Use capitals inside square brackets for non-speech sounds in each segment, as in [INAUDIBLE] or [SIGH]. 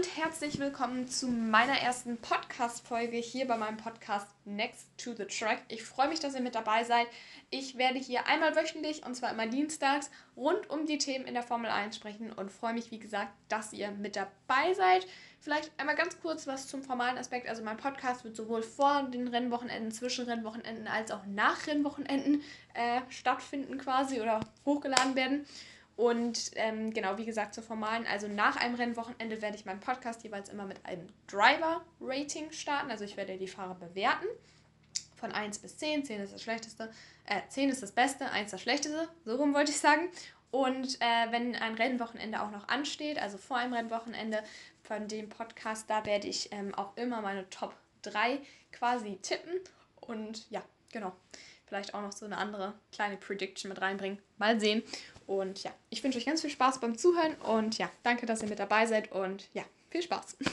und herzlich willkommen zu meiner ersten Podcast-Folge hier bei meinem Podcast Next to the Track. Ich freue mich, dass ihr mit dabei seid. Ich werde hier einmal wöchentlich und zwar immer dienstags rund um die Themen in der Formel 1 sprechen und freue mich, wie gesagt, dass ihr mit dabei seid. Vielleicht einmal ganz kurz was zum formalen Aspekt. Also mein Podcast wird sowohl vor den Rennwochenenden, zwischen Rennwochenenden als auch nach Rennwochenenden äh, stattfinden quasi oder hochgeladen werden. Und ähm, genau, wie gesagt, zur formalen, also nach einem Rennwochenende werde ich meinen Podcast jeweils immer mit einem Driver-Rating starten. Also ich werde die Fahrer bewerten. Von 1 bis 10. 10 ist das schlechteste, äh, 10 ist das Beste, 1 das schlechteste, so rum wollte ich sagen. Und äh, wenn ein Rennwochenende auch noch ansteht, also vor einem Rennwochenende von dem Podcast, da werde ich ähm, auch immer meine Top 3 quasi tippen. Und ja, genau. Vielleicht auch noch so eine andere kleine Prediction mit reinbringen. Mal sehen. Und ja, ich wünsche euch ganz viel Spaß beim Zuhören und ja, danke, dass ihr mit dabei seid und ja, viel Spaß. [LAUGHS]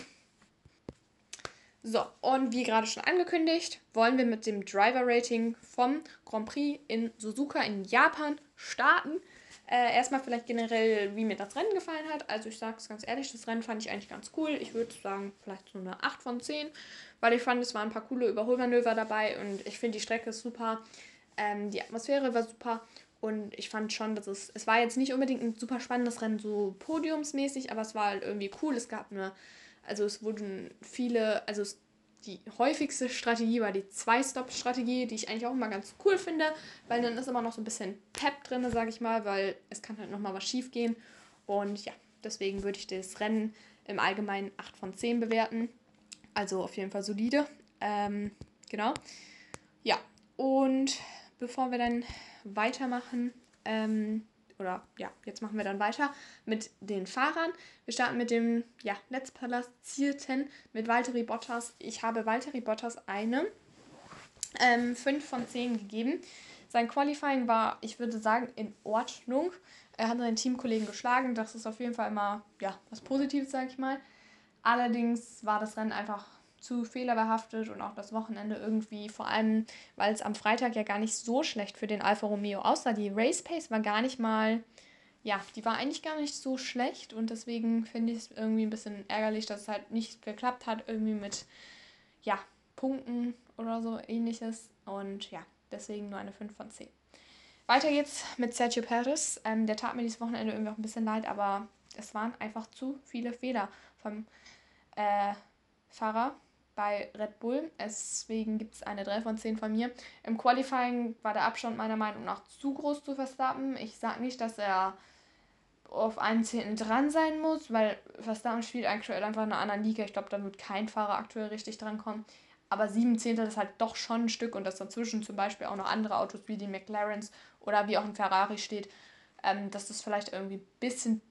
So, und wie gerade schon angekündigt, wollen wir mit dem Driver-Rating vom Grand Prix in Suzuka in Japan starten. Äh, erstmal vielleicht generell, wie mir das Rennen gefallen hat. Also ich sage es ganz ehrlich, das Rennen fand ich eigentlich ganz cool. Ich würde sagen, vielleicht so eine 8 von 10, weil ich fand, es waren ein paar coole Überholmanöver dabei und ich finde die Strecke super. Ähm, die Atmosphäre war super und ich fand schon, dass es, es war jetzt nicht unbedingt ein super spannendes Rennen, so podiumsmäßig, aber es war halt irgendwie cool. Es gab eine, also es wurden viele, also es, die häufigste Strategie war die Zwei-Stop-Strategie, die ich eigentlich auch immer ganz cool finde, weil dann ist immer noch so ein bisschen Pep drin, sage ich mal, weil es kann halt nochmal was schief gehen. Und ja, deswegen würde ich das Rennen im Allgemeinen 8 von 10 bewerten. Also auf jeden Fall solide. Ähm, genau. Ja, und bevor wir dann weitermachen. Ähm, oder ja, jetzt machen wir dann weiter mit den Fahrern. Wir starten mit dem ja, letztplatzierten, mit Valtteri Bottas. Ich habe Valtteri Bottas eine ähm, 5 von 10 gegeben. Sein Qualifying war, ich würde sagen, in Ordnung. Er hat seinen Teamkollegen geschlagen. Das ist auf jeden Fall immer ja, was Positives, sage ich mal. Allerdings war das Rennen einfach zu fehlerbehaftet und auch das Wochenende irgendwie, vor allem, weil es am Freitag ja gar nicht so schlecht für den Alfa Romeo aussah. Die Race Pace war gar nicht mal, ja, die war eigentlich gar nicht so schlecht und deswegen finde ich es irgendwie ein bisschen ärgerlich, dass es halt nicht geklappt hat, irgendwie mit, ja, Punkten oder so ähnliches und ja, deswegen nur eine 5 von 10. Weiter geht's mit Sergio Perez. Ähm, der tat mir dieses Wochenende irgendwie auch ein bisschen leid, aber es waren einfach zu viele Fehler vom äh, Fahrer bei Red Bull. Deswegen gibt es eine 3 von 10 von mir. Im Qualifying war der Abstand meiner Meinung nach zu groß zu Verstappen. Ich sage nicht, dass er auf einen Zehnten dran sein muss, weil Verstappen spielt aktuell einfach in einer anderen Liga. Ich glaube, da wird kein Fahrer aktuell richtig drankommen. Aber sieben Zehntel ist halt doch schon ein Stück und dass dazwischen zum Beispiel auch noch andere Autos wie die McLarens oder wie auch ein Ferrari steht, ähm, das ist vielleicht irgendwie ein bisschen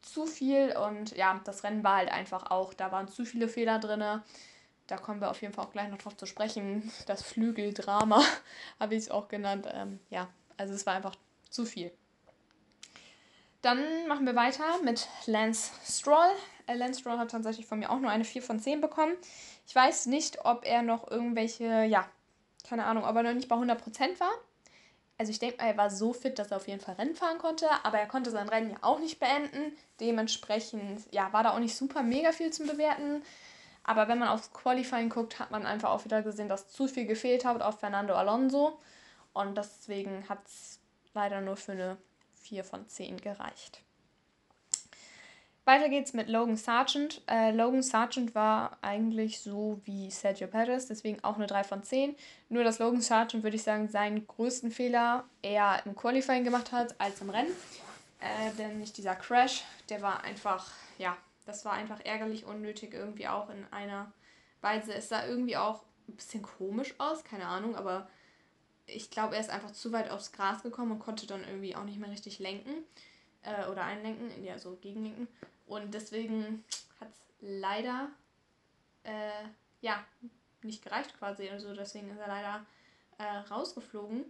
zu viel und ja, das Rennen war halt einfach auch, da waren zu viele Fehler drin da kommen wir auf jeden Fall auch gleich noch drauf zu sprechen. Das Flügeldrama [LAUGHS] habe ich es auch genannt. Ähm, ja, also es war einfach zu viel. Dann machen wir weiter mit Lance Stroll. Äh, Lance Stroll hat tatsächlich von mir auch nur eine 4 von 10 bekommen. Ich weiß nicht, ob er noch irgendwelche, ja, keine Ahnung, ob er noch nicht bei 100% war. Also ich denke mal, er war so fit, dass er auf jeden Fall Rennen fahren konnte, aber er konnte sein Rennen ja auch nicht beenden. Dementsprechend, ja, war da auch nicht super mega viel zum Bewerten. Aber wenn man aufs Qualifying guckt, hat man einfach auch wieder gesehen, dass zu viel gefehlt hat auf Fernando Alonso. Und deswegen hat es leider nur für eine 4 von 10 gereicht. Weiter geht's mit Logan Sargent. Äh, Logan Sargent war eigentlich so wie Sergio Perez, deswegen auch eine 3 von 10. Nur dass Logan Sargent, würde ich sagen, seinen größten Fehler eher im Qualifying gemacht hat als im Rennen. Äh, denn nicht dieser Crash, der war einfach, ja, das war einfach ärgerlich, unnötig irgendwie auch in einer Weise. Es sah irgendwie auch ein bisschen komisch aus, keine Ahnung, aber ich glaube, er ist einfach zu weit aufs Gras gekommen und konnte dann irgendwie auch nicht mehr richtig lenken äh, oder einlenken, ja, so gegenlenken. Und deswegen hat es leider äh, ja nicht gereicht quasi. Also deswegen ist er leider äh, rausgeflogen.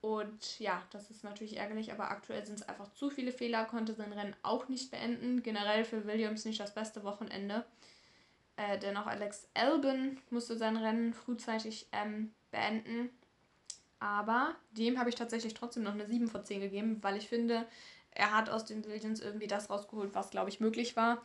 Und ja, das ist natürlich ärgerlich, aber aktuell sind es einfach zu viele Fehler, konnte sein Rennen auch nicht beenden. Generell für Williams nicht das beste Wochenende. Äh, denn auch Alex Albin musste sein Rennen frühzeitig ähm, beenden. Aber dem habe ich tatsächlich trotzdem noch eine 7 von 10 gegeben, weil ich finde, er hat aus den Williams irgendwie das rausgeholt, was, glaube ich, möglich war.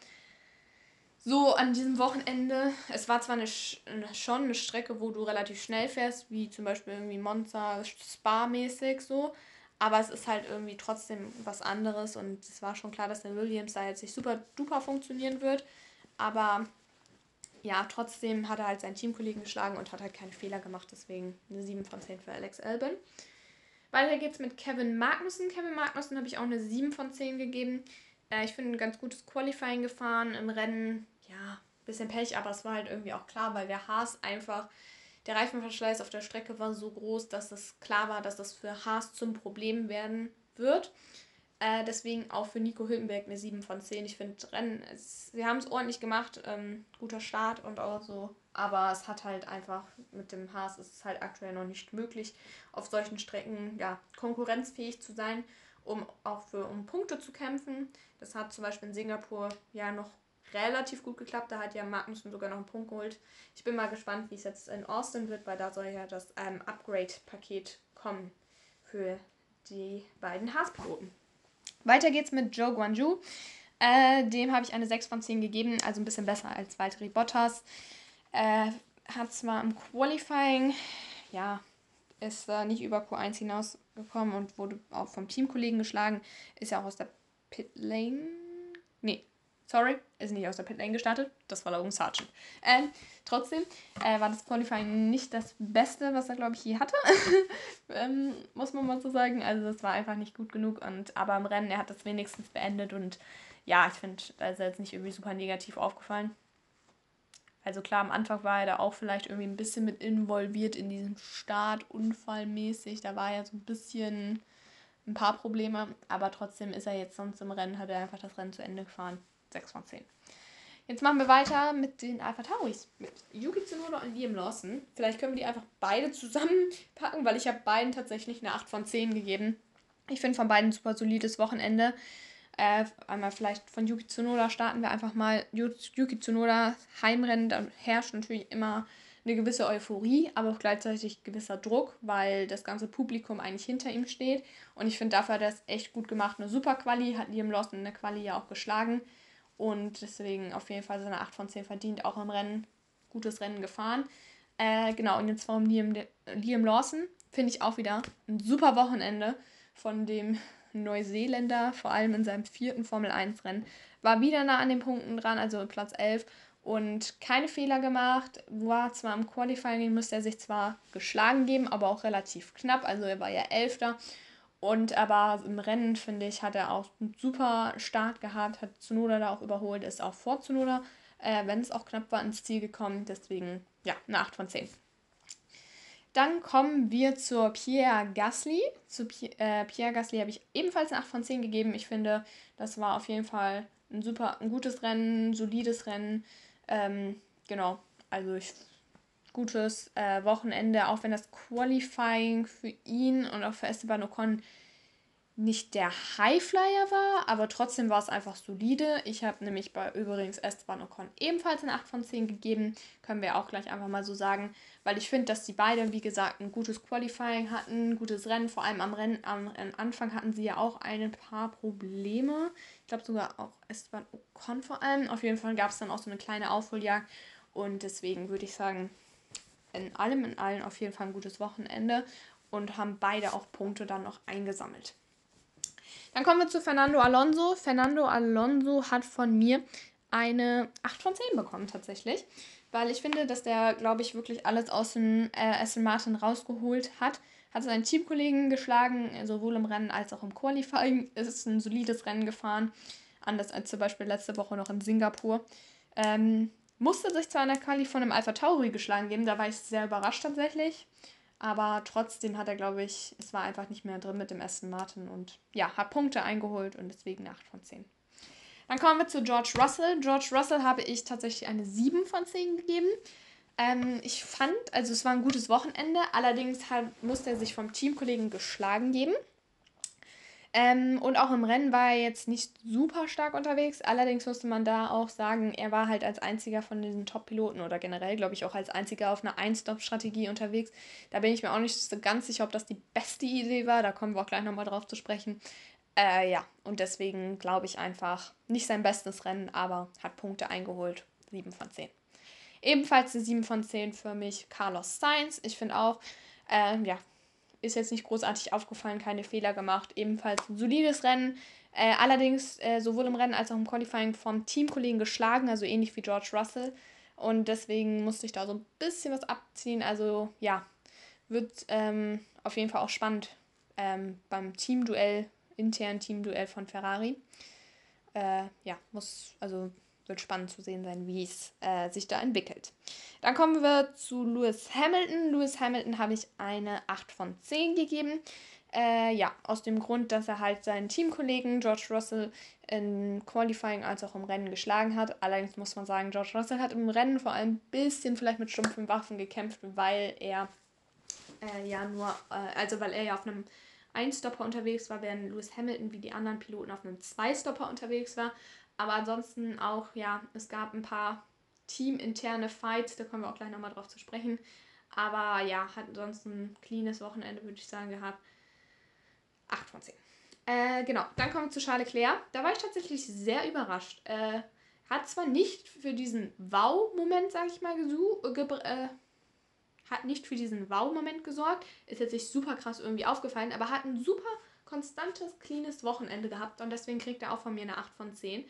So an diesem Wochenende, es war zwar eine, schon eine Strecke, wo du relativ schnell fährst, wie zum Beispiel irgendwie Monza, Spa-mäßig so, aber es ist halt irgendwie trotzdem was anderes und es war schon klar, dass der Williams da jetzt nicht super duper funktionieren wird, aber ja, trotzdem hat er halt seinen Teamkollegen geschlagen und hat halt keine Fehler gemacht, deswegen eine 7 von 10 für Alex Albon. Weiter geht's mit Kevin Magnussen. Kevin Magnussen habe ich auch eine 7 von 10 gegeben. Äh, ich finde ein ganz gutes Qualifying gefahren. Im Rennen, ja, bisschen Pech, aber es war halt irgendwie auch klar, weil der Haas einfach, der Reifenverschleiß auf der Strecke war so groß, dass es klar war, dass das für Haas zum Problem werden wird. Äh, deswegen auch für Nico Hülkenberg eine 7 von 10. Ich finde Rennen, es, sie haben es ordentlich gemacht, ähm, guter Start und auch so. Aber es hat halt einfach mit dem Haas ist es halt aktuell noch nicht möglich, auf solchen Strecken ja, konkurrenzfähig zu sein um auch für um Punkte zu kämpfen. Das hat zum Beispiel in Singapur ja noch relativ gut geklappt. Da hat ja Magnussen sogar noch einen Punkt geholt. Ich bin mal gespannt, wie es jetzt in Austin wird, weil da soll ja das ähm, Upgrade-Paket kommen für die beiden Haas-Piloten. Weiter geht's mit Joe Guanju. Äh, dem habe ich eine 6 von 10 gegeben, also ein bisschen besser als Valtteri Bottas. Äh, hat zwar im Qualifying, ja, ist äh, nicht über Q1 hinausgekommen und wurde auch vom Teamkollegen geschlagen. Ist ja auch aus der Pitlane. Nee, sorry, ist nicht aus der Pitlane gestartet. Das war Logan Sargent. Ähm, trotzdem äh, war das Qualifying nicht das Beste, was er, glaube ich, je hatte. [LAUGHS] ähm, muss man mal so sagen. Also, das war einfach nicht gut genug. Und, aber im Rennen, er hat das wenigstens beendet. Und ja, ich finde, da ist er jetzt nicht irgendwie super negativ aufgefallen. Also klar, am Anfang war er da auch vielleicht irgendwie ein bisschen mit involviert in diesem Start, unfallmäßig. Da war ja so ein bisschen ein paar Probleme, aber trotzdem ist er jetzt sonst im Rennen, hat er einfach das Rennen zu Ende gefahren. 6 von 10. Jetzt machen wir weiter mit den Alpha Tauris. Mit Yuki Tsunoda und Liam Lawson. Vielleicht können wir die einfach beide zusammenpacken, weil ich habe beiden tatsächlich eine 8 von 10 gegeben. Ich finde von beiden ein super solides Wochenende. Äh, einmal vielleicht von Yuki Tsunoda starten wir einfach mal. Yuki Tsunoda Heimrennen, da herrscht natürlich immer eine gewisse Euphorie, aber auch gleichzeitig gewisser Druck, weil das ganze Publikum eigentlich hinter ihm steht. Und ich finde, dafür hat er es echt gut gemacht. Eine super Quali, hat Liam Lawson in der Quali ja auch geschlagen. Und deswegen auf jeden Fall seine 8 von 10 verdient, auch im Rennen. Gutes Rennen gefahren. Äh, genau, und jetzt warum Liam, Liam Lawson, finde ich auch wieder ein super Wochenende von dem Neuseeländer, vor allem in seinem vierten Formel-1-Rennen, war wieder nah an den Punkten dran, also Platz 11 und keine Fehler gemacht. War zwar im Qualifying, musste er sich zwar geschlagen geben, aber auch relativ knapp, also er war ja Elfter. Und aber im Rennen, finde ich, hat er auch einen super Start gehabt, hat Zunoda da auch überholt, ist auch vor Zunoda, äh, wenn es auch knapp war, ins Ziel gekommen. Deswegen, ja, eine 8 von 10. Dann kommen wir zur Pierre Gasly. Zu äh, Pierre Gasly habe ich ebenfalls eine 8 von 10 gegeben. Ich finde, das war auf jeden Fall ein super, ein gutes Rennen, ein solides Rennen. Ähm, genau, also ich, gutes äh, Wochenende, auch wenn das Qualifying für ihn und auch für Esteban Ocon nicht der Highflyer war, aber trotzdem war es einfach solide. Ich habe nämlich bei übrigens Esteban Ocon ebenfalls eine 8 von 10 gegeben. Können wir auch gleich einfach mal so sagen, weil ich finde, dass die beiden, wie gesagt, ein gutes Qualifying hatten, ein gutes Rennen. Vor allem am Rennen, am, am Anfang hatten sie ja auch ein paar Probleme. Ich glaube sogar auch Esteban Ocon vor allem. Auf jeden Fall gab es dann auch so eine kleine Aufholjagd. Und deswegen würde ich sagen, in allem in allem auf jeden Fall ein gutes Wochenende und haben beide auch Punkte dann noch eingesammelt. Dann kommen wir zu Fernando Alonso. Fernando Alonso hat von mir eine 8 von 10 bekommen tatsächlich, weil ich finde, dass der, glaube ich, wirklich alles aus dem äh, Aston Martin rausgeholt hat. Hat seinen Teamkollegen geschlagen, sowohl im Rennen als auch im Qualifying. Ist ein solides Rennen gefahren, anders als zum Beispiel letzte Woche noch in Singapur. Ähm, musste sich zwar in der Quali von einem Alpha Tauri geschlagen geben, da war ich sehr überrascht tatsächlich. Aber trotzdem hat er, glaube ich, es war einfach nicht mehr drin mit dem Aston Martin und ja, hat Punkte eingeholt und deswegen 8 von 10. Dann kommen wir zu George Russell. George Russell habe ich tatsächlich eine 7 von 10 gegeben. Ähm, ich fand, also es war ein gutes Wochenende, allerdings hat, musste er sich vom Teamkollegen geschlagen geben. Ähm, und auch im Rennen war er jetzt nicht super stark unterwegs. Allerdings musste man da auch sagen, er war halt als einziger von diesen Top-Piloten oder generell, glaube ich, auch als einziger auf einer Ein-Stop-Strategie unterwegs. Da bin ich mir auch nicht so ganz sicher, ob das die beste Idee war. Da kommen wir auch gleich nochmal drauf zu sprechen. Äh, ja, und deswegen glaube ich einfach nicht sein bestes Rennen, aber hat Punkte eingeholt 7 von 10. Ebenfalls eine 7 von 10 für mich Carlos Sainz. Ich finde auch, äh, ja, ist jetzt nicht großartig aufgefallen, keine Fehler gemacht. Ebenfalls ein solides Rennen. Äh, allerdings äh, sowohl im Rennen als auch im Qualifying vom Teamkollegen geschlagen, also ähnlich wie George Russell. Und deswegen musste ich da so ein bisschen was abziehen. Also ja, wird ähm, auf jeden Fall auch spannend ähm, beim Teamduell, internen Teamduell von Ferrari. Äh, ja, muss, also wird spannend zu sehen sein, wie es äh, sich da entwickelt. Dann kommen wir zu Lewis Hamilton. Lewis Hamilton habe ich eine 8 von 10 gegeben. Äh, ja, aus dem Grund, dass er halt seinen Teamkollegen George Russell im Qualifying als auch im Rennen geschlagen hat. Allerdings muss man sagen, George Russell hat im Rennen vor allem ein bisschen vielleicht mit stumpfen Waffen gekämpft, weil er äh, ja nur, äh, also weil er ja auf einem Einstopper unterwegs war, während Lewis Hamilton wie die anderen Piloten auf einem Zweistopper unterwegs war. Aber ansonsten auch, ja, es gab ein paar teaminterne Fights, da kommen wir auch gleich nochmal drauf zu sprechen. Aber ja, hat ansonsten ein cleanes Wochenende, würde ich sagen, gehabt. 8 von 10. Äh, genau, dann kommen wir zu Charles Leclerc. Da war ich tatsächlich sehr überrascht. Äh, hat zwar nicht für diesen Wow-Moment, sage ich mal, äh, hat nicht für diesen Wow-Moment gesorgt. Ist jetzt nicht super krass irgendwie aufgefallen, aber hat ein super konstantes, cleanes Wochenende gehabt und deswegen kriegt er auch von mir eine 8 von 10.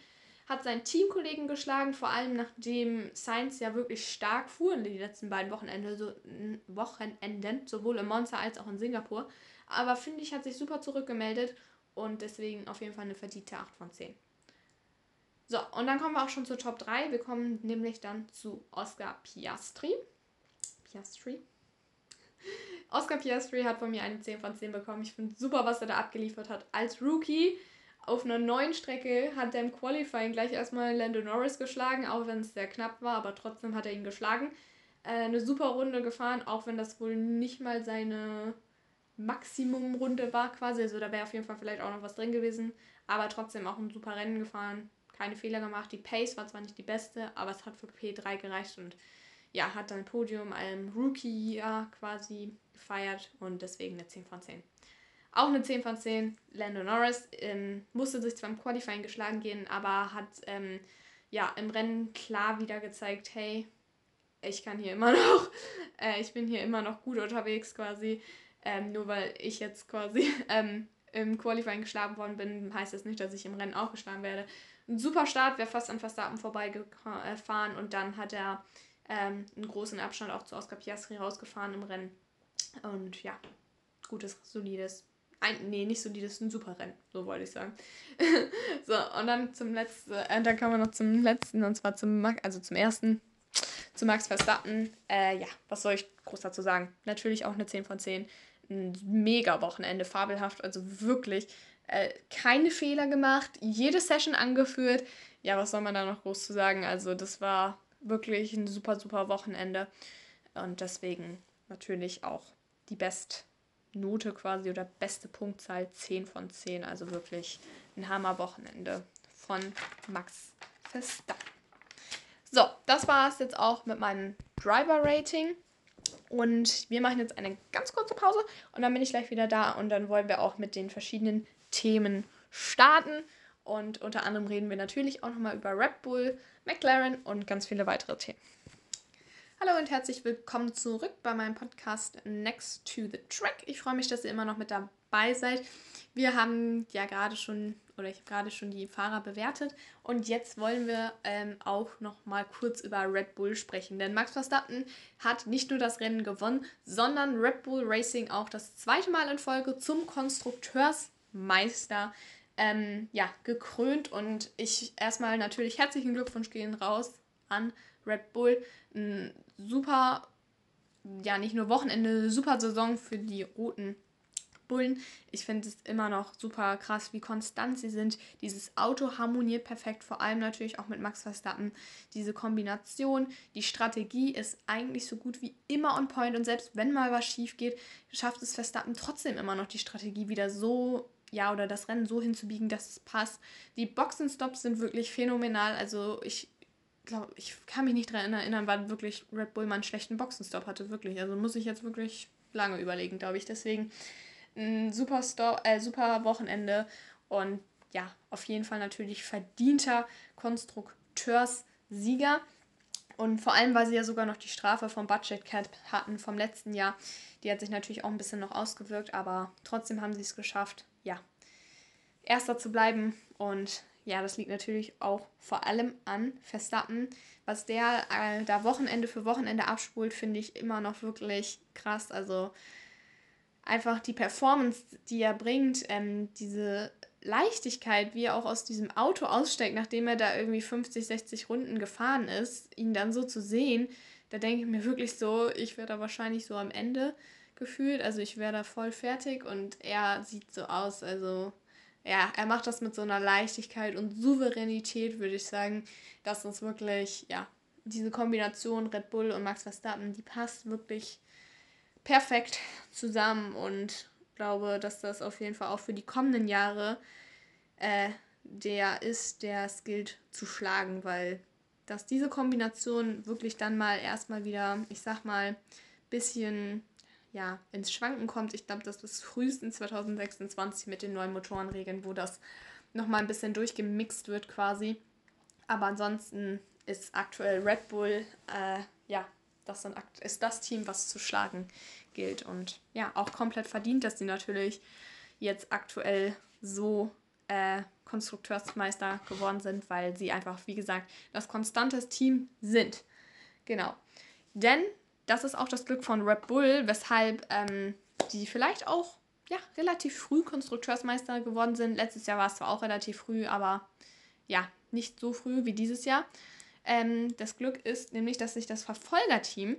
Hat seinen Teamkollegen geschlagen, vor allem nachdem Sainz ja wirklich stark fuhr in die letzten beiden Wochenende, so, Wochenenden, sowohl in Monza als auch in Singapur. Aber finde ich, hat sich super zurückgemeldet und deswegen auf jeden Fall eine verdiente 8 von 10. So, und dann kommen wir auch schon zur Top 3. Wir kommen nämlich dann zu Oscar Piastri. Piastri. Oscar Piastri hat von mir eine 10 von 10 bekommen. Ich finde super, was er da abgeliefert hat. Als Rookie auf einer neuen Strecke hat er im Qualifying gleich erstmal Lando Norris geschlagen, auch wenn es sehr knapp war, aber trotzdem hat er ihn geschlagen. Äh, eine super Runde gefahren, auch wenn das wohl nicht mal seine Maximum-Runde war quasi. Also da wäre auf jeden Fall vielleicht auch noch was drin gewesen. Aber trotzdem auch ein super Rennen gefahren. Keine Fehler gemacht. Die Pace war zwar nicht die beste, aber es hat für P3 gereicht und ja, hat dann Podium einem Rookie-Jahr quasi gefeiert und deswegen eine 10 von 10. Auch eine 10 von 10. Lando Norris ähm, musste sich zwar im Qualifying geschlagen gehen, aber hat ähm, ja im Rennen klar wieder gezeigt, hey, ich kann hier immer [LAUGHS] noch, äh, ich bin hier immer noch gut unterwegs quasi. Ähm, nur weil ich jetzt quasi [LAUGHS] ähm, im Qualifying geschlagen worden bin, heißt das nicht, dass ich im Rennen auch geschlagen werde. Ein super Start, wäre fast an Verstappen vorbeigefahren und dann hat er ähm, einen großen Abstand auch zu Oscar Piastri rausgefahren im Rennen. Und ja, gutes, solides, ein, nee, nicht solides, ein super Rennen, so wollte ich sagen. [LAUGHS] so, und dann zum letzten, äh, dann kommen wir noch zum letzten, und zwar zum Max, also zum ersten, zu Max Verstappen. Äh, ja, was soll ich groß dazu sagen? Natürlich auch eine 10 von 10 ein mega Wochenende, fabelhaft, also wirklich äh, keine Fehler gemacht, jede Session angeführt. Ja, was soll man da noch groß zu sagen? Also das war wirklich ein super, super Wochenende und deswegen natürlich auch die Bestnote quasi oder beste Punktzahl 10 von 10. Also wirklich ein Hammer-Wochenende von Max Verstappen. So, das war es jetzt auch mit meinem Driver-Rating. Und wir machen jetzt eine ganz kurze Pause und dann bin ich gleich wieder da und dann wollen wir auch mit den verschiedenen Themen starten. Und unter anderem reden wir natürlich auch nochmal über Red Bull, McLaren und ganz viele weitere Themen. Hallo und herzlich willkommen zurück bei meinem Podcast Next to the Track. Ich freue mich, dass ihr immer noch mit dabei seid. Wir haben ja gerade schon oder ich habe gerade schon die Fahrer bewertet und jetzt wollen wir ähm, auch noch mal kurz über Red Bull sprechen, denn Max Verstappen hat nicht nur das Rennen gewonnen, sondern Red Bull Racing auch das zweite Mal in Folge zum Konstrukteursmeister ähm, ja, gekrönt und ich erstmal natürlich herzlichen Glückwunsch gehen raus an Red Bull. Ein super, ja nicht nur Wochenende, super Saison für die roten Bullen. Ich finde es immer noch super krass, wie konstant sie sind. Dieses Auto harmoniert perfekt, vor allem natürlich auch mit Max Verstappen. Diese Kombination, die Strategie ist eigentlich so gut wie immer on point und selbst wenn mal was schief geht, schafft es Verstappen trotzdem immer noch die Strategie wieder so ja, oder das Rennen so hinzubiegen, dass es passt. Die Boxenstops sind wirklich phänomenal. Also ich glaube, ich kann mich nicht daran erinnern, wann wirklich Red Bull mal einen schlechten Boxenstopp hatte. Wirklich. Also muss ich jetzt wirklich lange überlegen, glaube ich. Deswegen ein super, Sto äh, super Wochenende und ja, auf jeden Fall natürlich verdienter Konstrukteurssieger. Und vor allem, weil sie ja sogar noch die Strafe vom Budget Cap hatten vom letzten Jahr. Die hat sich natürlich auch ein bisschen noch ausgewirkt, aber trotzdem haben sie es geschafft, ja, Erster zu bleiben. Und ja, das liegt natürlich auch vor allem an Verstappen. Was der äh, da Wochenende für Wochenende abspult, finde ich immer noch wirklich krass. Also einfach die Performance, die er bringt, ähm, diese Leichtigkeit, wie er auch aus diesem Auto aussteigt, nachdem er da irgendwie 50, 60 Runden gefahren ist, ihn dann so zu sehen, da denke ich mir wirklich so, ich wäre da wahrscheinlich so am Ende gefühlt. Also ich wäre da voll fertig und er sieht so aus. Also ja, er macht das mit so einer Leichtigkeit und Souveränität, würde ich sagen, dass uns wirklich, ja, diese Kombination Red Bull und Max Verstappen, die passt wirklich perfekt zusammen und glaube, dass das auf jeden Fall auch für die kommenden Jahre äh, der ist, der es gilt zu schlagen, weil dass diese Kombination wirklich dann mal erstmal wieder, ich sag mal, bisschen ja, ins Schwanken kommt. Ich glaube, das ist frühestens 2026 mit den neuen Motorenregeln, wo das nochmal ein bisschen durchgemixt wird quasi. Aber ansonsten ist aktuell Red Bull, äh, ja, das ist das Team, was zu schlagen gilt. Und ja, auch komplett verdient, dass sie natürlich jetzt aktuell so äh, Konstrukteursmeister geworden sind, weil sie einfach, wie gesagt, das konstante Team sind. Genau. Denn das ist auch das Glück von Red Bull, weshalb ähm, die vielleicht auch ja, relativ früh Konstrukteursmeister geworden sind. Letztes Jahr war es zwar auch relativ früh, aber ja, nicht so früh wie dieses Jahr. Ähm, das Glück ist nämlich, dass sich das Verfolgerteam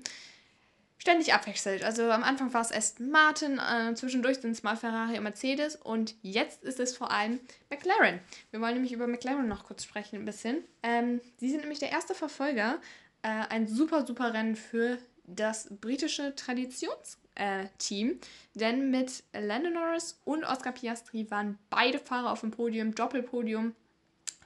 ständig abwechselt. Also am Anfang war es Aston Martin, äh, zwischendurch sind es mal Ferrari und Mercedes und jetzt ist es vor allem McLaren. Wir wollen nämlich über McLaren noch kurz sprechen ein bisschen. Ähm, sie sind nämlich der erste Verfolger, äh, ein super, super Rennen für das britische Traditionsteam, äh, denn mit Lando Norris und Oscar Piastri waren beide Fahrer auf dem Podium, Doppelpodium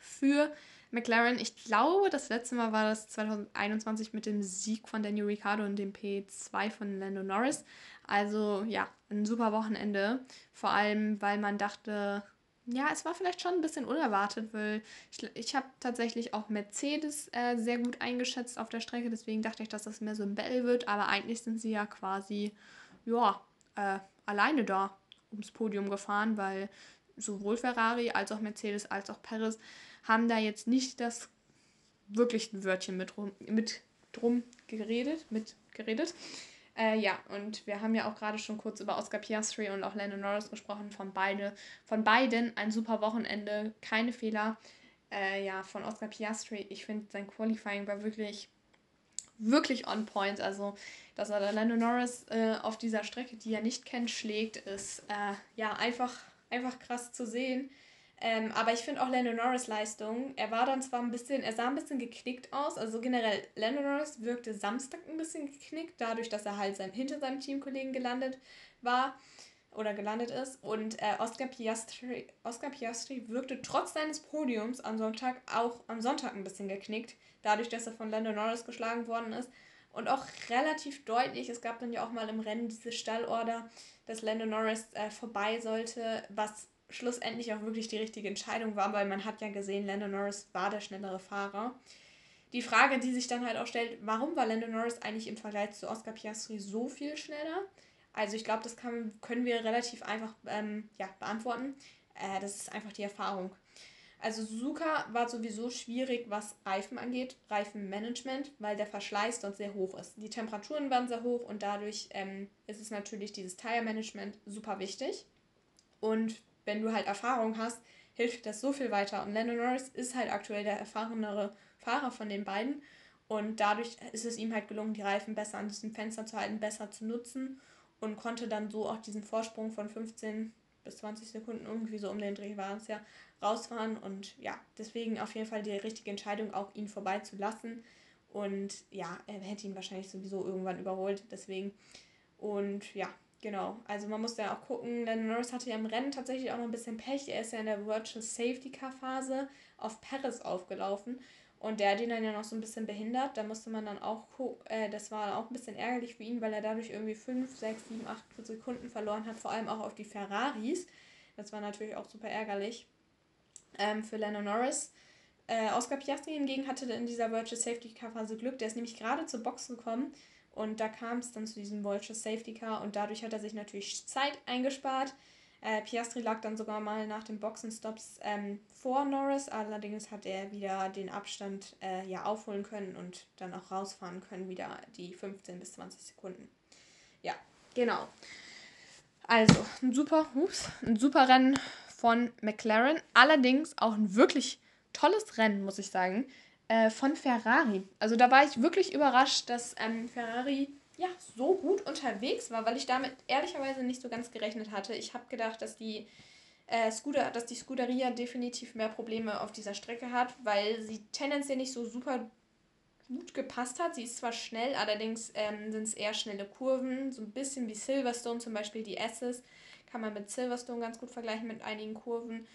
für McLaren. Ich glaube, das letzte Mal war das 2021 mit dem Sieg von Daniel Ricciardo und dem P2 von Lando Norris. Also ja, ein super Wochenende. Vor allem, weil man dachte, ja, es war vielleicht schon ein bisschen unerwartet, weil ich, ich habe tatsächlich auch Mercedes äh, sehr gut eingeschätzt auf der Strecke, deswegen dachte ich, dass das mehr so ein Battle wird, aber eigentlich sind sie ja quasi, ja, äh, alleine da ums Podium gefahren, weil sowohl Ferrari als auch Mercedes als auch Perez haben da jetzt nicht das wirkliche Wörtchen mit, rum, mit drum geredet, mit geredet. Äh, ja, und wir haben ja auch gerade schon kurz über Oscar Piastri und auch Lando Norris gesprochen. Von, beide, von beiden ein super Wochenende, keine Fehler. Äh, ja, von Oscar Piastri, ich finde sein Qualifying war wirklich, wirklich on point. Also, dass er Lando Norris äh, auf dieser Strecke, die er nicht kennt, schlägt, ist äh, ja einfach, einfach krass zu sehen. Ähm, aber ich finde auch Lando Norris Leistung. Er war dann zwar ein bisschen, er sah ein bisschen geknickt aus. Also generell, Lando Norris wirkte Samstag ein bisschen geknickt, dadurch, dass er halt sein, hinter seinem Teamkollegen gelandet war oder gelandet ist. Und äh, Oscar, Piastri, Oscar Piastri wirkte trotz seines Podiums am Sonntag auch am Sonntag ein bisschen geknickt, dadurch, dass er von Lando Norris geschlagen worden ist. Und auch relativ deutlich, es gab dann ja auch mal im Rennen diese Stallorder, dass Lando Norris äh, vorbei sollte, was schlussendlich auch wirklich die richtige Entscheidung war, weil man hat ja gesehen, Lando Norris war der schnellere Fahrer. Die Frage, die sich dann halt auch stellt, warum war Lando Norris eigentlich im Vergleich zu Oscar Piastri so viel schneller? Also ich glaube, das kann, können wir relativ einfach ähm, ja, beantworten. Äh, das ist einfach die Erfahrung. Also Suzuka war sowieso schwierig, was Reifen angeht, Reifenmanagement, weil der Verschleiß dort sehr hoch ist. Die Temperaturen waren sehr hoch und dadurch ähm, ist es natürlich dieses Tire Management super wichtig. Und wenn du halt Erfahrung hast, hilft das so viel weiter. Und Lando Norris ist halt aktuell der erfahrenere Fahrer von den beiden. Und dadurch ist es ihm halt gelungen, die Reifen besser an diesem Fenster zu halten, besser zu nutzen und konnte dann so auch diesen Vorsprung von 15 bis 20 Sekunden irgendwie so um den Dreh war es ja rausfahren. Und ja, deswegen auf jeden Fall die richtige Entscheidung, auch ihn vorbeizulassen. Und ja, er hätte ihn wahrscheinlich sowieso irgendwann überholt. Deswegen. Und ja, Genau, also man muss ja auch gucken, denn Norris hatte ja im Rennen tatsächlich auch noch ein bisschen Pech. Er ist ja in der Virtual Safety Car Phase auf Paris aufgelaufen und der hat ihn dann ja noch so ein bisschen behindert. Da musste man dann auch gucken, äh, das war auch ein bisschen ärgerlich für ihn, weil er dadurch irgendwie 5, 6, 7, 8 Sekunden verloren hat, vor allem auch auf die Ferraris. Das war natürlich auch super ärgerlich ähm, für Lando Norris. Äh, Oscar Piastri hingegen hatte in dieser Virtual Safety Car Phase Glück. Der ist nämlich gerade zur Box gekommen und da kam es dann zu diesem Virtual Safety Car und dadurch hat er sich natürlich Zeit eingespart. Äh, Piastri lag dann sogar mal nach den Boxenstops ähm, vor Norris, allerdings hat er wieder den Abstand äh, ja aufholen können und dann auch rausfahren können, wieder die 15 bis 20 Sekunden. Ja, genau. Also, ein super, ups, ein super Rennen von McLaren. Allerdings auch ein wirklich tolles Rennen, muss ich sagen, äh, von Ferrari. Also da war ich wirklich überrascht, dass ähm, Ferrari ja so gut unterwegs war, weil ich damit ehrlicherweise nicht so ganz gerechnet hatte. Ich habe gedacht, dass die äh, Scooter, dass die Scuderia definitiv mehr Probleme auf dieser Strecke hat, weil sie tendenziell nicht so super gut gepasst hat. Sie ist zwar schnell, allerdings ähm, sind es eher schnelle Kurven, so ein bisschen wie Silverstone, zum Beispiel die S's, kann man mit Silverstone ganz gut vergleichen mit einigen Kurven.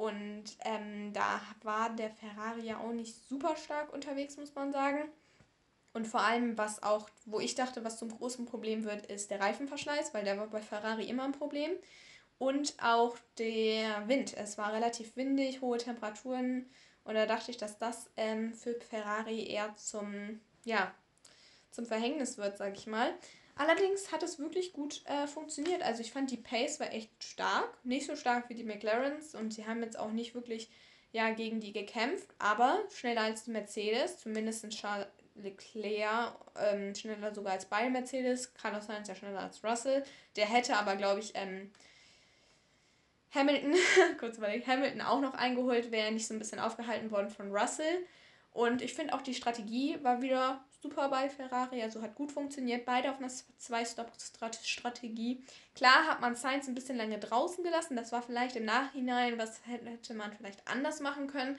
Und ähm, da war der Ferrari ja auch nicht super stark unterwegs, muss man sagen. Und vor allem, was auch, wo ich dachte, was zum großen Problem wird, ist der Reifenverschleiß, weil der war bei Ferrari immer ein Problem. Und auch der Wind. Es war relativ windig, hohe Temperaturen und da dachte ich, dass das ähm, für Ferrari eher zum, ja, zum Verhängnis wird, sag ich mal. Allerdings hat es wirklich gut äh, funktioniert. Also ich fand die Pace war echt stark. Nicht so stark wie die McLarens und sie haben jetzt auch nicht wirklich ja, gegen die gekämpft, aber schneller als die Mercedes, zumindest in Charles Leclerc, ähm, schneller sogar als beide Mercedes. Carlos Sainz ja schneller als Russell. Der hätte aber, glaube ich, ähm, Hamilton, [LAUGHS] kurz überlegt, Hamilton auch noch eingeholt, wäre nicht so ein bisschen aufgehalten worden von Russell. Und ich finde auch die Strategie war wieder super bei Ferrari, also hat gut funktioniert. Beide auf einer Zwei-Stop-Strategie. Klar hat man Sainz ein bisschen lange draußen gelassen, das war vielleicht im Nachhinein, was hätte man vielleicht anders machen können.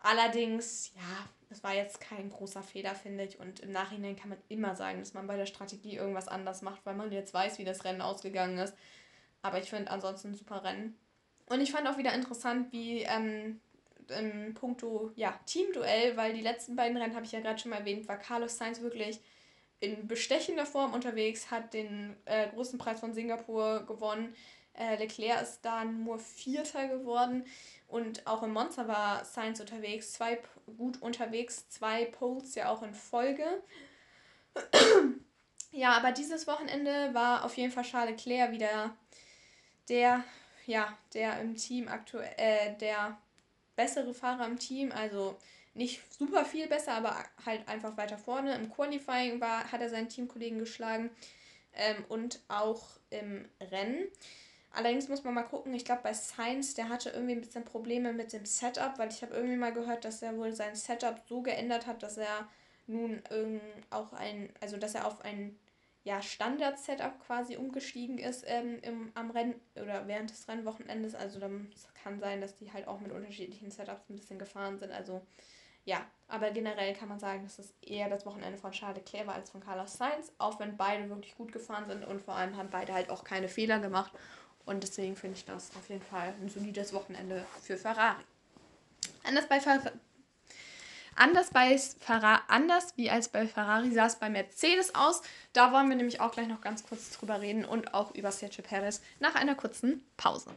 Allerdings, ja, das war jetzt kein großer Fehler, finde ich. Und im Nachhinein kann man immer sagen, dass man bei der Strategie irgendwas anders macht, weil man jetzt weiß, wie das Rennen ausgegangen ist. Aber ich finde ansonsten ein super Rennen. Und ich fand auch wieder interessant, wie ähm, im Punkto ja, Teamduell, weil die letzten beiden Rennen, habe ich ja gerade schon mal erwähnt, war Carlos Sainz wirklich in bestechender Form unterwegs, hat den äh, großen Preis von Singapur gewonnen. Äh, Leclerc ist da nur Vierter geworden. Und auch im Monza war Sainz unterwegs, zwei gut unterwegs, zwei Poles ja auch in Folge. [CLEARS THROAT] ja, aber dieses Wochenende war auf jeden Fall Charles Leclerc wieder der ja, der im Team aktuell, äh, der bessere Fahrer im Team, also nicht super viel besser, aber halt einfach weiter vorne. Im Qualifying war, hat er seinen Teamkollegen geschlagen ähm, und auch im Rennen. Allerdings muss man mal gucken, ich glaube bei Sainz, der hatte irgendwie ein bisschen Probleme mit dem Setup, weil ich habe irgendwie mal gehört, dass er wohl sein Setup so geändert hat, dass er nun auch ein, also dass er auf ein ja, Standard-Setup quasi umgestiegen ist ähm, im, am Rennen oder während des Rennwochenendes. Also dann kann sein, dass die halt auch mit unterschiedlichen Setups ein bisschen gefahren sind. Also ja, aber generell kann man sagen, dass es eher das Wochenende von Charles Leclerc war als von Carlos Sainz, auch wenn beide wirklich gut gefahren sind und vor allem haben beide halt auch keine Fehler gemacht. Und deswegen finde ich das auf jeden Fall ein solides Wochenende für Ferrari. Anders bei, Fer Anders, bei anders wie als bei Ferrari sah es bei Mercedes aus. Da wollen wir nämlich auch gleich noch ganz kurz drüber reden und auch über Sergio Perez nach einer kurzen Pause.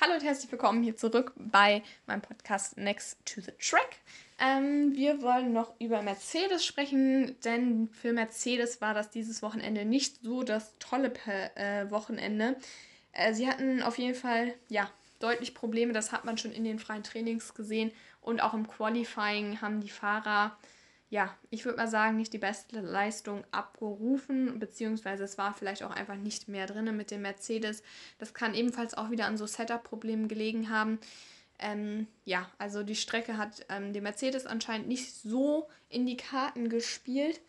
Hallo und herzlich willkommen hier zurück bei meinem Podcast Next to the Track. Ähm, wir wollen noch über Mercedes sprechen, denn für Mercedes war das dieses Wochenende nicht so das tolle äh, Wochenende. Äh, sie hatten auf jeden Fall ja deutlich Probleme, das hat man schon in den freien Trainings gesehen und auch im Qualifying haben die Fahrer, ja, ich würde mal sagen, nicht die beste Leistung abgerufen, beziehungsweise es war vielleicht auch einfach nicht mehr drin mit dem Mercedes. Das kann ebenfalls auch wieder an so Setup-Problemen gelegen haben. Ähm, ja, also die Strecke hat ähm, dem Mercedes anscheinend nicht so in die Karten gespielt.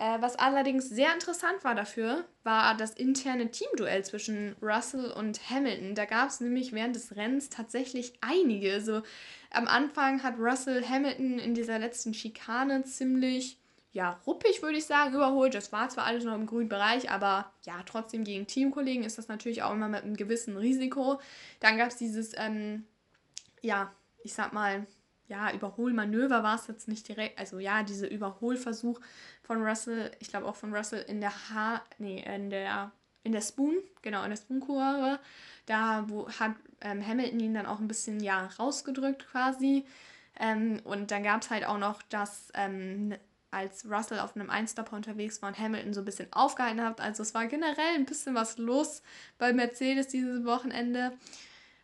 Äh, was allerdings sehr interessant war dafür, war das interne Teamduell zwischen Russell und Hamilton. Da gab es nämlich während des Rennens tatsächlich einige. So, am Anfang hat Russell Hamilton in dieser letzten Schikane ziemlich, ja, ruppig würde ich sagen, überholt. Das war zwar alles noch im grünen Bereich, aber ja, trotzdem gegen Teamkollegen ist das natürlich auch immer mit einem gewissen Risiko. Dann gab es dieses, ähm, ja, ich sag mal, ja, Überholmanöver war es jetzt nicht direkt, also ja, dieser Überholversuch von Russell, ich glaube auch von Russell in der H, nee, in der in der Spoon, genau, in der Spoon-Kurve. Da wo, hat ähm, Hamilton ihn dann auch ein bisschen ja, rausgedrückt quasi. Ähm, und dann gab es halt auch noch das, ähm, als Russell auf einem Einstopper unterwegs war und Hamilton so ein bisschen aufgehalten hat. Also es war generell ein bisschen was los bei Mercedes dieses Wochenende.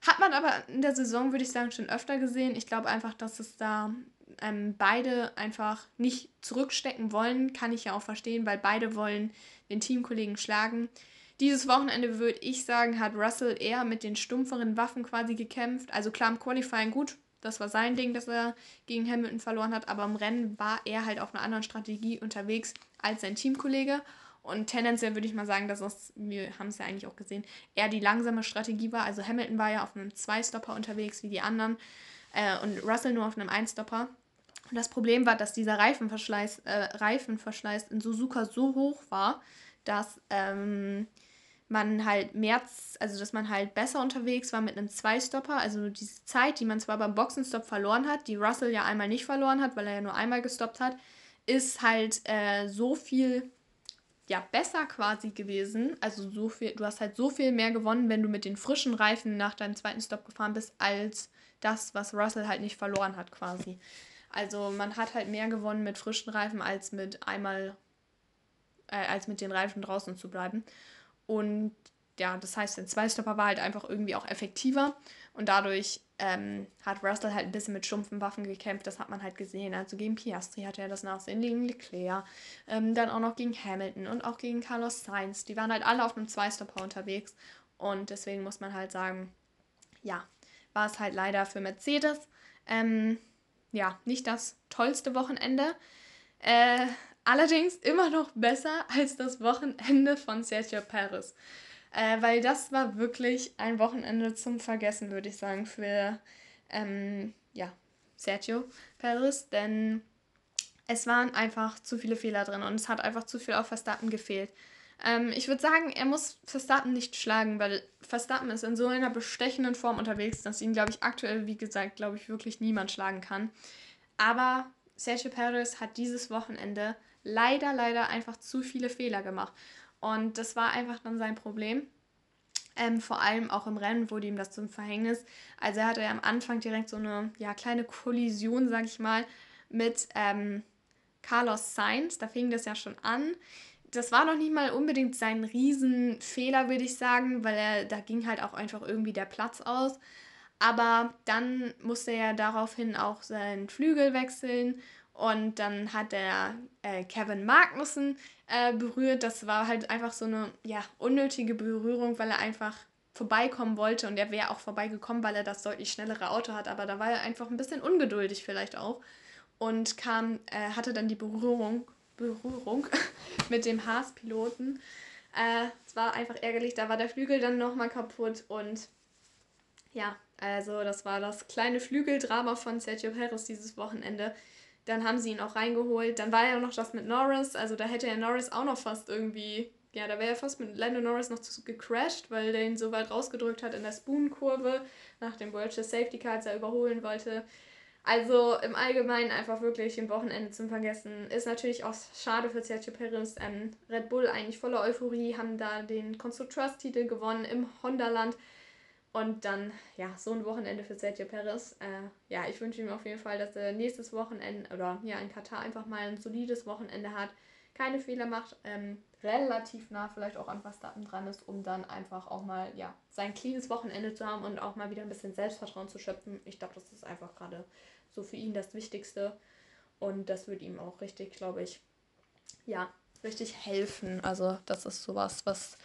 Hat man aber in der Saison, würde ich sagen, schon öfter gesehen. Ich glaube einfach, dass es da ähm, beide einfach nicht zurückstecken wollen, kann ich ja auch verstehen, weil beide wollen den Teamkollegen schlagen. Dieses Wochenende würde ich sagen, hat Russell eher mit den stumpferen Waffen quasi gekämpft. Also klar im Qualifying gut, das war sein Ding, dass er gegen Hamilton verloren hat, aber im Rennen war er halt auf einer anderen Strategie unterwegs als sein Teamkollege. Und tendenziell würde ich mal sagen, dass es, wir haben es ja eigentlich auch gesehen, eher die langsame Strategie war. Also Hamilton war ja auf einem Zwei-Stopper unterwegs wie die anderen äh, und Russell nur auf einem Ein-Stopper. Und das Problem war, dass dieser Reifenverschleiß, äh, Reifenverschleiß in Suzuka so hoch war, dass ähm, man halt mehr, also dass man halt besser unterwegs war mit einem Zwei-Stopper. Also diese Zeit, die man zwar beim Boxenstopp verloren hat, die Russell ja einmal nicht verloren hat, weil er ja nur einmal gestoppt hat, ist halt äh, so viel ja, besser quasi gewesen. Also so viel, du hast halt so viel mehr gewonnen, wenn du mit den frischen Reifen nach deinem zweiten Stop gefahren bist, als das, was Russell halt nicht verloren hat quasi. Also man hat halt mehr gewonnen mit frischen Reifen, als mit einmal, äh, als mit den Reifen draußen zu bleiben. Und ja, das heißt, der Zweistopper war halt einfach irgendwie auch effektiver und dadurch ähm, hat Russell halt ein bisschen mit stumpfen Waffen gekämpft, das hat man halt gesehen. Also gegen Piastri hatte er das Nachsehen, gegen Leclerc, ähm, dann auch noch gegen Hamilton und auch gegen Carlos Sainz. Die waren halt alle auf einem Zweistopper unterwegs und deswegen muss man halt sagen, ja, war es halt leider für Mercedes, ähm, ja, nicht das tollste Wochenende. Äh, allerdings immer noch besser als das Wochenende von Sergio Perez. Äh, weil das war wirklich ein Wochenende zum Vergessen, würde ich sagen, für ähm, ja, Sergio Perez. Denn es waren einfach zu viele Fehler drin und es hat einfach zu viel auf Verstappen gefehlt. Ähm, ich würde sagen, er muss Verstappen nicht schlagen, weil Verstappen ist in so einer bestechenden Form unterwegs, dass ihn, glaube ich, aktuell, wie gesagt, glaube ich, wirklich niemand schlagen kann. Aber Sergio Perez hat dieses Wochenende leider, leider einfach zu viele Fehler gemacht. Und das war einfach dann sein Problem. Ähm, vor allem auch im Rennen wurde ihm das zum Verhängnis. Also er hatte ja am Anfang direkt so eine ja, kleine Kollision, sag ich mal, mit ähm, Carlos Sainz. Da fing das ja schon an. Das war noch nicht mal unbedingt sein Riesenfehler, würde ich sagen, weil er, da ging halt auch einfach irgendwie der Platz aus. Aber dann musste er daraufhin auch seinen Flügel wechseln und dann hat er äh, Kevin Magnussen äh, berührt. Das war halt einfach so eine ja, unnötige Berührung, weil er einfach vorbeikommen wollte und er wäre auch vorbeigekommen, weil er das deutlich schnellere Auto hat. Aber da war er einfach ein bisschen ungeduldig vielleicht auch und kam, äh, hatte dann die Berührung, Berührung [LAUGHS] mit dem Haas-Piloten. Äh, es war einfach ärgerlich, da war der Flügel dann nochmal kaputt und ja, also das war das kleine Flügeldrama von Sergio Perez dieses Wochenende. Dann haben sie ihn auch reingeholt. Dann war ja noch das mit Norris. Also da hätte ja Norris auch noch fast irgendwie. Ja, da wäre er fast mit Lando Norris noch zu gecrashed, weil der ihn so weit rausgedrückt hat in der Spoon-Kurve nach dem Virtual Safety Car, als er überholen wollte. Also im Allgemeinen einfach wirklich ein Wochenende zum Vergessen. Ist natürlich auch schade für Sergio Perez. Ähm, Red Bull eigentlich voller Euphorie, haben da den Constructors-Titel gewonnen im Honda-Land. Und dann, ja, so ein Wochenende für Sergio Perez. Äh, ja, ich wünsche ihm auf jeden Fall, dass er nächstes Wochenende oder ja, in Katar einfach mal ein solides Wochenende hat, keine Fehler macht, ähm, relativ nah vielleicht auch an Verstappen dran ist, um dann einfach auch mal, ja, sein cleanes Wochenende zu haben und auch mal wieder ein bisschen Selbstvertrauen zu schöpfen. Ich glaube, das ist einfach gerade so für ihn das Wichtigste. Und das wird ihm auch richtig, glaube ich, ja, richtig helfen. Also, das ist sowas, was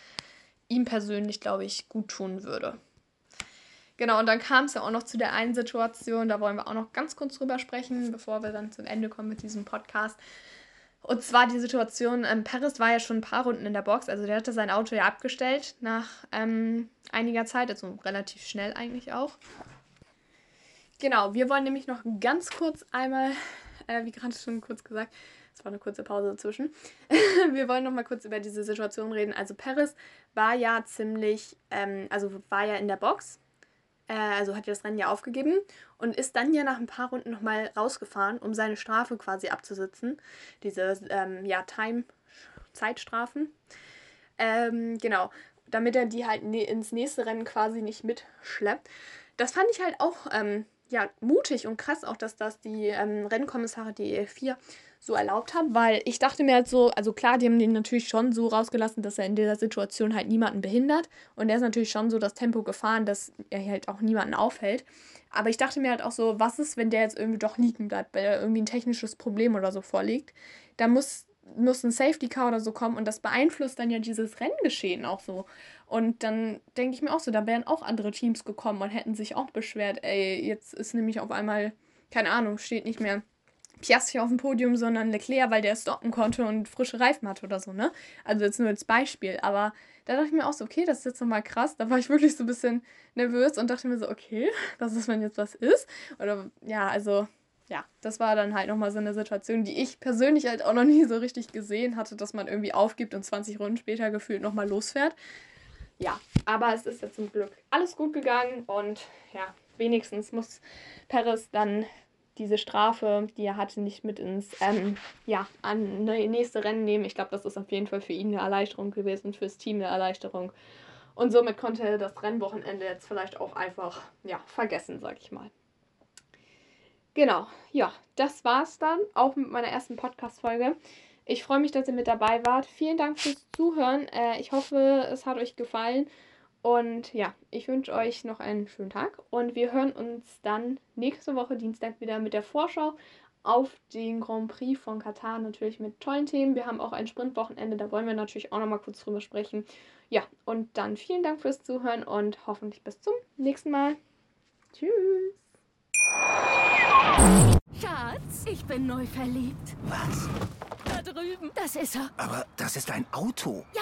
ihm persönlich, glaube ich, gut tun würde. Genau, und dann kam es ja auch noch zu der einen Situation, da wollen wir auch noch ganz kurz drüber sprechen, bevor wir dann zum Ende kommen mit diesem Podcast. Und zwar die Situation, ähm, Paris war ja schon ein paar Runden in der Box, also der hatte sein Auto ja abgestellt nach ähm, einiger Zeit, also relativ schnell eigentlich auch. Genau, wir wollen nämlich noch ganz kurz einmal, äh, wie gerade schon kurz gesagt, es war eine kurze Pause dazwischen. [LAUGHS] wir wollen noch mal kurz über diese Situation reden. Also Paris war ja ziemlich, ähm, also war ja in der Box äh, also hat er das Rennen ja aufgegeben und ist dann ja nach ein paar Runden nochmal rausgefahren, um seine Strafe quasi abzusitzen. Diese, ähm, ja, Time, Zeitstrafen. Ähm, genau, damit er die halt ne ins nächste Rennen quasi nicht mitschleppt. Das fand ich halt auch ähm, ja, mutig und krass, auch dass das die ähm, Rennkommissare, die E4, so erlaubt haben, weil ich dachte mir halt so, also klar, die haben den natürlich schon so rausgelassen, dass er in dieser Situation halt niemanden behindert und er ist natürlich schon so das Tempo gefahren, dass er halt auch niemanden aufhält. Aber ich dachte mir halt auch so, was ist, wenn der jetzt irgendwie doch liegen bleibt, weil er irgendwie ein technisches Problem oder so vorliegt. Da muss, muss ein Safety Car oder so kommen und das beeinflusst dann ja dieses Renngeschehen auch so. Und dann denke ich mir auch so, da wären auch andere Teams gekommen und hätten sich auch beschwert, ey, jetzt ist nämlich auf einmal, keine Ahnung, steht nicht mehr Piastri auf dem Podium, sondern Leclerc, weil der stoppen konnte und frische Reifen hatte oder so, ne? Also jetzt nur als Beispiel. Aber da dachte ich mir auch so, okay, das ist jetzt nochmal krass. Da war ich wirklich so ein bisschen nervös und dachte mir so, okay, [LAUGHS] was ist, wenn jetzt was ist? Oder ja, also ja, das war dann halt nochmal so eine Situation, die ich persönlich halt auch noch nie so richtig gesehen hatte, dass man irgendwie aufgibt und 20 Runden später gefühlt nochmal losfährt. Ja, aber es ist ja zum Glück alles gut gegangen und ja, wenigstens muss Perez dann diese Strafe, die er hatte, nicht mit ins ähm, ja, an ne, nächste Rennen nehmen. Ich glaube, das ist auf jeden Fall für ihn eine Erleichterung gewesen, fürs Team eine Erleichterung. Und somit konnte er das Rennwochenende jetzt vielleicht auch einfach ja, vergessen, sag ich mal. Genau, ja, das war's dann auch mit meiner ersten Podcast-Folge. Ich freue mich, dass ihr mit dabei wart. Vielen Dank fürs Zuhören. Äh, ich hoffe, es hat euch gefallen. Und ja, ich wünsche euch noch einen schönen Tag und wir hören uns dann nächste Woche Dienstag wieder mit der Vorschau auf den Grand Prix von Katar. Natürlich mit tollen Themen. Wir haben auch ein Sprintwochenende, da wollen wir natürlich auch nochmal kurz drüber sprechen. Ja, und dann vielen Dank fürs Zuhören und hoffentlich bis zum nächsten Mal. Tschüss. Schatz, ich bin neu verliebt. Was? Da drüben. Das ist er. Aber das ist ein Auto. Ja,